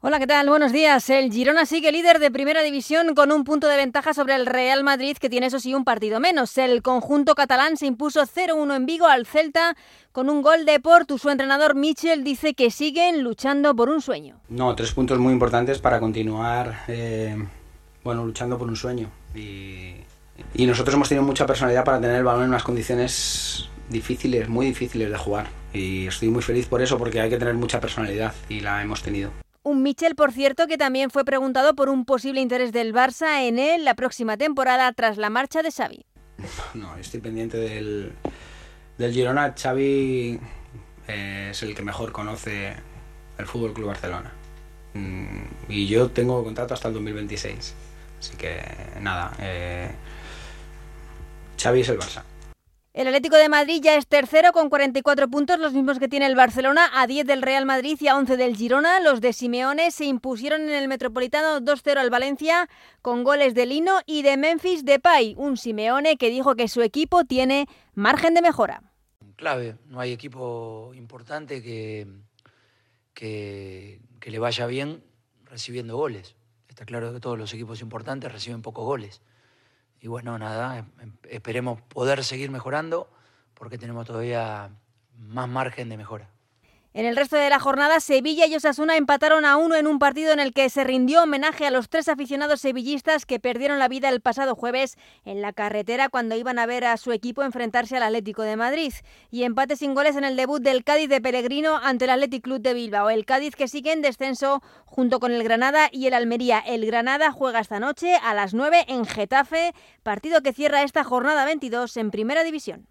Hola, ¿qué tal? Buenos días. El Girona sigue líder de primera división con un punto de ventaja sobre el Real Madrid, que tiene eso sí un partido menos. El conjunto catalán se impuso 0-1 en Vigo al Celta con un gol de Portu. Su entrenador Michel dice que siguen luchando por un sueño. No, tres puntos muy importantes para continuar eh, bueno, luchando por un sueño. Y, y nosotros hemos tenido mucha personalidad para tener el balón en unas condiciones difíciles, muy difíciles de jugar. Y estoy muy feliz por eso, porque hay que tener mucha personalidad y la hemos tenido. Un Michel, por cierto, que también fue preguntado por un posible interés del Barça en él la próxima temporada tras la marcha de Xavi. No, estoy pendiente del, del Girona. Xavi eh, es el que mejor conoce el Fútbol Club Barcelona. Mm, y yo tengo contrato hasta el 2026. Así que nada, eh, Xavi es el Barça. El Atlético de Madrid ya es tercero con 44 puntos, los mismos que tiene el Barcelona, a 10 del Real Madrid y a 11 del Girona. Los de Simeone se impusieron en el Metropolitano 2-0 al Valencia con goles de Lino y de Memphis Depay. Un Simeone que dijo que su equipo tiene margen de mejora. Clave, no hay equipo importante que, que, que le vaya bien recibiendo goles. Está claro que todos los equipos importantes reciben pocos goles y bueno, nada, em, esperemos poder seguir mejorando porque tenemos todavía más margen de mejora. En el resto de la jornada, Sevilla y Osasuna empataron a uno en un partido en el que se rindió homenaje a los tres aficionados sevillistas que perdieron la vida el pasado jueves en la carretera cuando iban a ver a su equipo enfrentarse al Atlético de Madrid. Y empate sin goles en el debut del Cádiz de Pellegrino ante el Athletic Club de Bilbao. El Cádiz que sigue en descenso junto con el Granada y el Almería. El Granada juega esta noche a las 9 en Getafe, partido que cierra esta jornada 22 en Primera División.